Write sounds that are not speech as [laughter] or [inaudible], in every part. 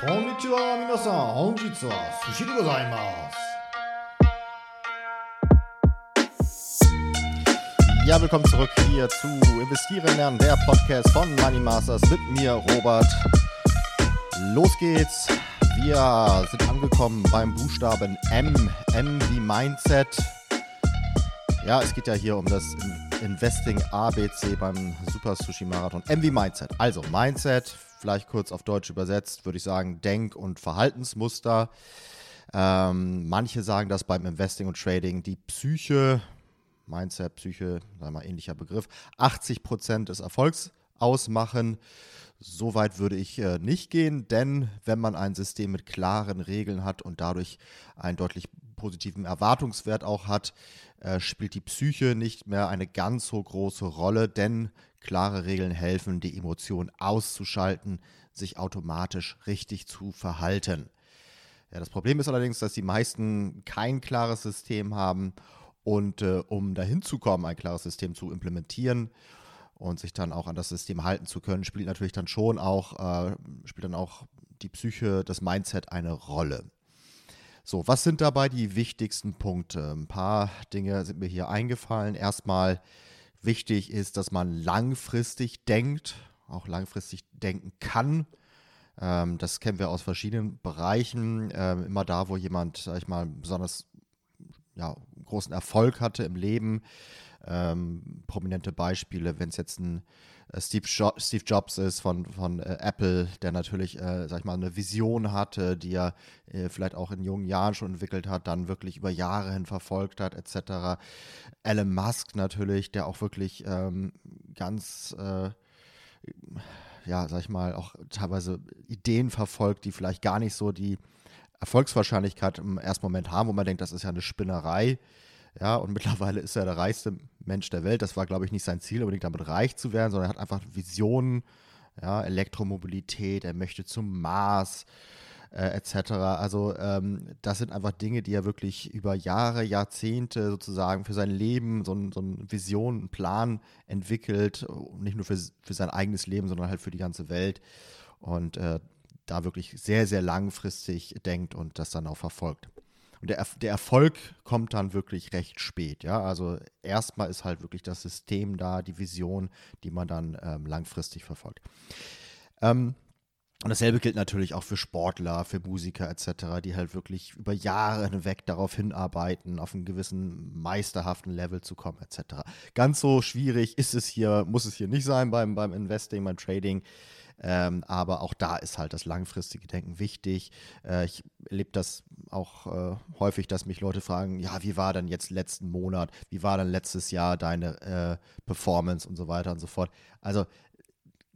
こんにちは皆さん本日は寿司でございます Ja, willkommen zurück hier zu Investieren lernen, der Podcast von Money Masters mit mir, Robert. Los geht's. Wir sind angekommen beim Buchstaben M, M wie Mindset. Ja, es geht ja hier um das Investing ABC beim Super Sushi Marathon. M wie Mindset. Also Mindset, vielleicht kurz auf Deutsch übersetzt, würde ich sagen, Denk- und Verhaltensmuster. Ähm, manche sagen das beim Investing und Trading, die Psyche, Mindset, Psyche, sagen wir mal ähnlicher Begriff, 80 Prozent des Erfolgs ausmachen. So weit würde ich äh, nicht gehen, denn wenn man ein System mit klaren Regeln hat und dadurch einen deutlich positiven Erwartungswert auch hat, äh, spielt die Psyche nicht mehr eine ganz so große Rolle, denn klare Regeln helfen, die Emotionen auszuschalten, sich automatisch richtig zu verhalten. Ja, das Problem ist allerdings, dass die meisten kein klares System haben und äh, um dahin zu kommen, ein klares System zu implementieren und sich dann auch an das System halten zu können, spielt natürlich dann schon auch, äh, spielt dann auch die Psyche, das Mindset eine Rolle. So, was sind dabei die wichtigsten Punkte? Ein paar Dinge sind mir hier eingefallen. Erstmal wichtig ist, dass man langfristig denkt, auch langfristig denken kann. Ähm, das kennen wir aus verschiedenen Bereichen. Ähm, immer da, wo jemand, sag ich mal, besonders ja, großen Erfolg hatte im Leben. Ähm, prominente Beispiele, wenn es jetzt ein Steve, jo Steve, Jobs ist von, von äh, Apple, der natürlich, äh, sag ich mal, eine Vision hatte, die er äh, vielleicht auch in jungen Jahren schon entwickelt hat, dann wirklich über Jahre hin verfolgt hat, etc. Elon Musk natürlich, der auch wirklich ähm, ganz äh, ja, sag ich mal, auch teilweise Ideen verfolgt, die vielleicht gar nicht so die Erfolgswahrscheinlichkeit im ersten Moment haben, wo man denkt, das ist ja eine Spinnerei. Ja, und mittlerweile ist er der reichste Mensch der Welt. Das war, glaube ich, nicht sein Ziel, unbedingt damit reich zu werden, sondern er hat einfach Visionen, ja, Elektromobilität, er möchte zum Mars, äh, etc. Also ähm, das sind einfach Dinge, die er wirklich über Jahre, Jahrzehnte sozusagen für sein Leben, so, ein, so eine Vision, einen Plan entwickelt, nicht nur für, für sein eigenes Leben, sondern halt für die ganze Welt. Und äh, da wirklich sehr, sehr langfristig denkt und das dann auch verfolgt. Und der, der Erfolg kommt dann wirklich recht spät, ja. Also erstmal ist halt wirklich das System da, die Vision, die man dann ähm, langfristig verfolgt. Ähm, und dasselbe gilt natürlich auch für Sportler, für Musiker etc., die halt wirklich über Jahre hinweg darauf hinarbeiten, auf einen gewissen meisterhaften Level zu kommen etc. Ganz so schwierig ist es hier, muss es hier nicht sein beim, beim Investing, beim Trading. Ähm, aber auch da ist halt das langfristige Denken wichtig. Äh, ich erlebe das auch äh, häufig, dass mich Leute fragen, ja, wie war denn jetzt letzten Monat, wie war dann letztes Jahr deine äh, Performance und so weiter und so fort. Also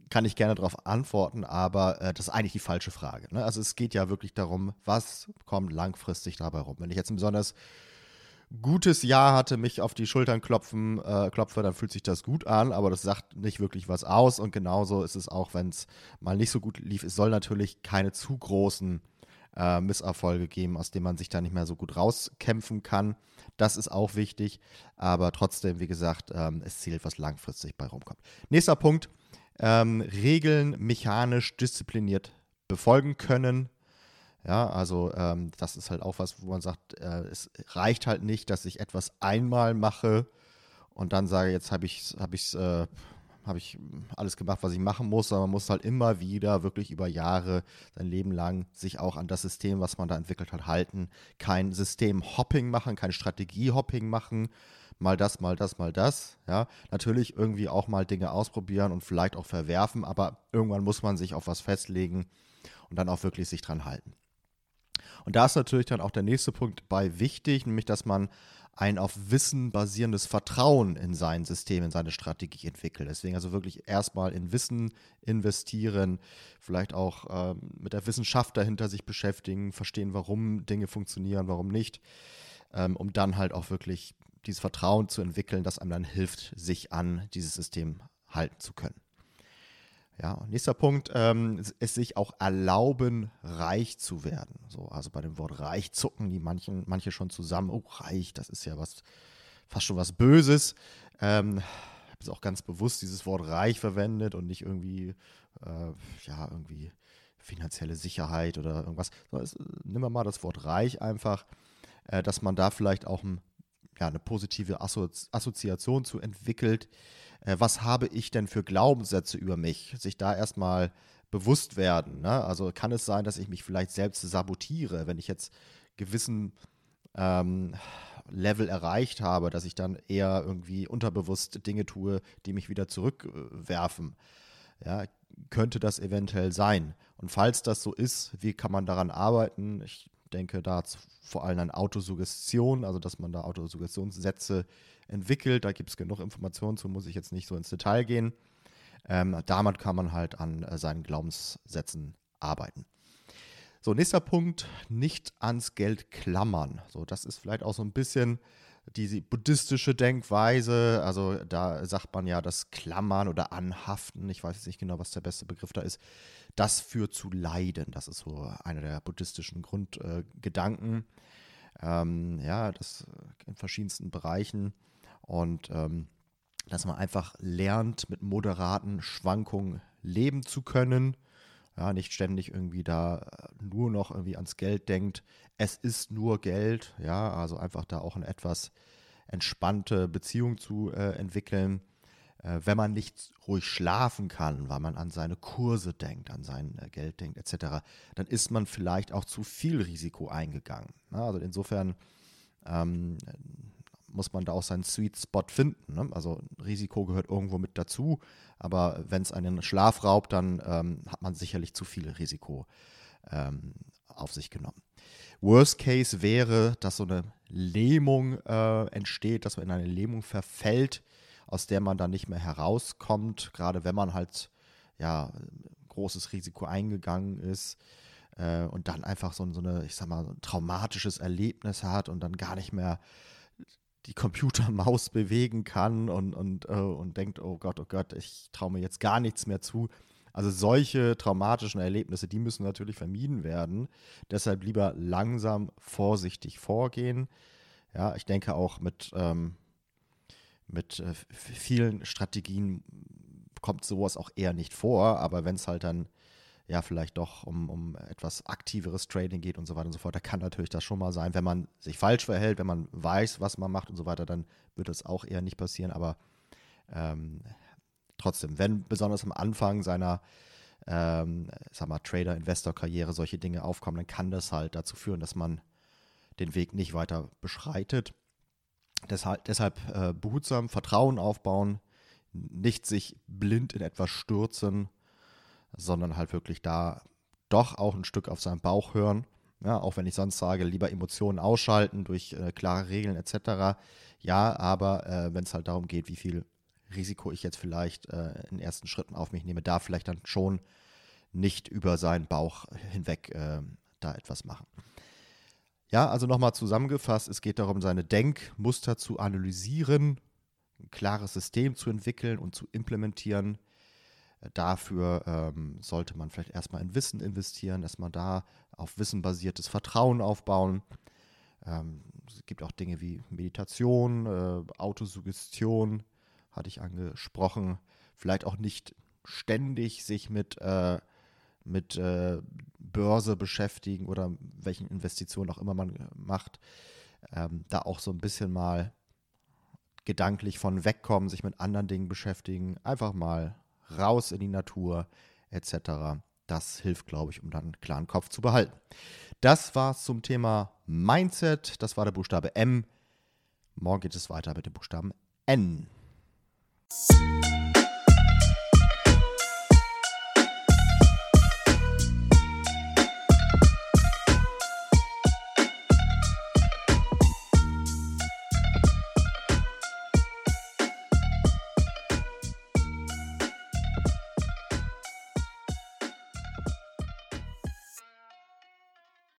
kann ich gerne darauf antworten, aber äh, das ist eigentlich die falsche Frage. Ne? Also es geht ja wirklich darum, was kommt langfristig dabei rum. Wenn ich jetzt ein besonders gutes Jahr hatte, mich auf die Schultern klopfen, äh, klopfe, dann fühlt sich das gut an, aber das sagt nicht wirklich was aus. Und genauso ist es auch, wenn es mal nicht so gut lief. Es soll natürlich keine zu großen äh, Misserfolge geben, aus denen man sich da nicht mehr so gut rauskämpfen kann. Das ist auch wichtig, aber trotzdem, wie gesagt, ähm, es zählt, was langfristig bei rumkommt. Nächster Punkt, ähm, Regeln mechanisch diszipliniert befolgen können. Ja, also ähm, das ist halt auch was, wo man sagt, äh, es reicht halt nicht, dass ich etwas einmal mache und dann sage, jetzt habe ich hab ich's, äh, hab ich alles gemacht, was ich machen muss, sondern man muss halt immer wieder wirklich über Jahre, sein Leben lang, sich auch an das System, was man da entwickelt hat, halten. Kein System-Hopping machen, kein Strategie-Hopping machen, mal das, mal das, mal das. Ja, natürlich irgendwie auch mal Dinge ausprobieren und vielleicht auch verwerfen, aber irgendwann muss man sich auf was festlegen und dann auch wirklich sich dran halten. Und da ist natürlich dann auch der nächste Punkt bei wichtig, nämlich dass man ein auf Wissen basierendes Vertrauen in sein System, in seine Strategie entwickelt. Deswegen also wirklich erstmal in Wissen investieren, vielleicht auch ähm, mit der Wissenschaft dahinter sich beschäftigen, verstehen, warum Dinge funktionieren, warum nicht, ähm, um dann halt auch wirklich dieses Vertrauen zu entwickeln, das einem dann hilft, sich an dieses System halten zu können. Ja, nächster Punkt, ähm, es sich auch erlauben, reich zu werden. So, also bei dem Wort reich zucken die manchen, manche schon zusammen. Oh, reich, das ist ja was, fast schon was Böses. Ähm, habe es auch ganz bewusst dieses Wort reich verwendet und nicht irgendwie, äh, ja, irgendwie finanzielle Sicherheit oder irgendwas. So, es, nehmen wir mal das Wort reich einfach, äh, dass man da vielleicht auch ein, ja, eine positive Assozi Assoziation zu entwickelt. Äh, was habe ich denn für Glaubenssätze über mich? Sich da erstmal bewusst werden. Ne? Also kann es sein, dass ich mich vielleicht selbst sabotiere, wenn ich jetzt gewissen ähm, Level erreicht habe, dass ich dann eher irgendwie unterbewusst Dinge tue, die mich wieder zurückwerfen. Ja, könnte das eventuell sein? Und falls das so ist, wie kann man daran arbeiten? Ich denke da vor allem an Autosuggestion, also dass man da Autosuggestionssätze entwickelt. Da gibt es genug Informationen zu, muss ich jetzt nicht so ins Detail gehen. Ähm, damit kann man halt an äh, seinen Glaubenssätzen arbeiten. So, nächster Punkt, nicht ans Geld klammern. So, das ist vielleicht auch so ein bisschen diese buddhistische Denkweise. Also da sagt man ja, das Klammern oder Anhaften, ich weiß jetzt nicht genau, was der beste Begriff da ist, das führt zu Leiden. Das ist so einer der buddhistischen Grundgedanken. Äh, ähm, ja, das in verschiedensten Bereichen. Und ähm, dass man einfach lernt, mit moderaten Schwankungen leben zu können ja, nicht ständig irgendwie da äh, nur noch irgendwie ans Geld denkt. Es ist nur Geld, ja, also einfach da auch eine etwas entspannte Beziehung zu äh, entwickeln. Äh, wenn man nicht ruhig schlafen kann, weil man an seine Kurse denkt, an sein äh, Geld denkt, etc., dann ist man vielleicht auch zu viel Risiko eingegangen. Ja, also insofern ähm, muss man da auch seinen Sweet Spot finden. Ne? Also Risiko gehört irgendwo mit dazu, aber wenn es einen Schlaf raubt, dann ähm, hat man sicherlich zu viel Risiko ähm, auf sich genommen. Worst Case wäre, dass so eine Lähmung äh, entsteht, dass man in eine Lähmung verfällt, aus der man dann nicht mehr herauskommt, gerade wenn man halt ja großes Risiko eingegangen ist äh, und dann einfach so, so eine, ich sag mal, ein traumatisches Erlebnis hat und dann gar nicht mehr die Computermaus [laughs] bewegen kann und, und, äh, und denkt, oh Gott, oh Gott, ich traue mir jetzt gar nichts mehr zu. Also solche traumatischen Erlebnisse, die müssen natürlich vermieden werden. Deshalb lieber langsam, vorsichtig vorgehen. Ja, ich denke auch mit, ähm, mit äh, vielen Strategien kommt sowas auch eher nicht vor, aber wenn es halt dann ja vielleicht doch um, um etwas aktiveres Trading geht und so weiter und so fort, da kann natürlich das schon mal sein, wenn man sich falsch verhält, wenn man weiß, was man macht und so weiter, dann wird das auch eher nicht passieren, aber ähm, trotzdem, wenn besonders am Anfang seiner ähm, sag mal, Trader-Investor-Karriere solche Dinge aufkommen, dann kann das halt dazu führen, dass man den Weg nicht weiter beschreitet. Deshalb, deshalb äh, behutsam Vertrauen aufbauen, nicht sich blind in etwas stürzen, sondern halt wirklich da doch auch ein Stück auf seinen Bauch hören. Ja, auch wenn ich sonst sage, lieber Emotionen ausschalten durch äh, klare Regeln etc. Ja, aber äh, wenn es halt darum geht, wie viel Risiko ich jetzt vielleicht äh, in ersten Schritten auf mich nehme, da vielleicht dann schon nicht über seinen Bauch hinweg äh, da etwas machen. Ja, also nochmal zusammengefasst, es geht darum, seine Denkmuster zu analysieren, ein klares System zu entwickeln und zu implementieren, Dafür ähm, sollte man vielleicht erstmal in Wissen investieren, man da auf wissenbasiertes Vertrauen aufbauen. Ähm, es gibt auch Dinge wie Meditation, äh, Autosuggestion, hatte ich angesprochen. Vielleicht auch nicht ständig sich mit, äh, mit äh, Börse beschäftigen oder welchen Investitionen auch immer man macht. Ähm, da auch so ein bisschen mal gedanklich von wegkommen, sich mit anderen Dingen beschäftigen, einfach mal raus in die Natur etc. Das hilft, glaube ich, um dann einen klaren Kopf zu behalten. Das war zum Thema Mindset. Das war der Buchstabe M. Morgen geht es weiter mit dem Buchstaben N.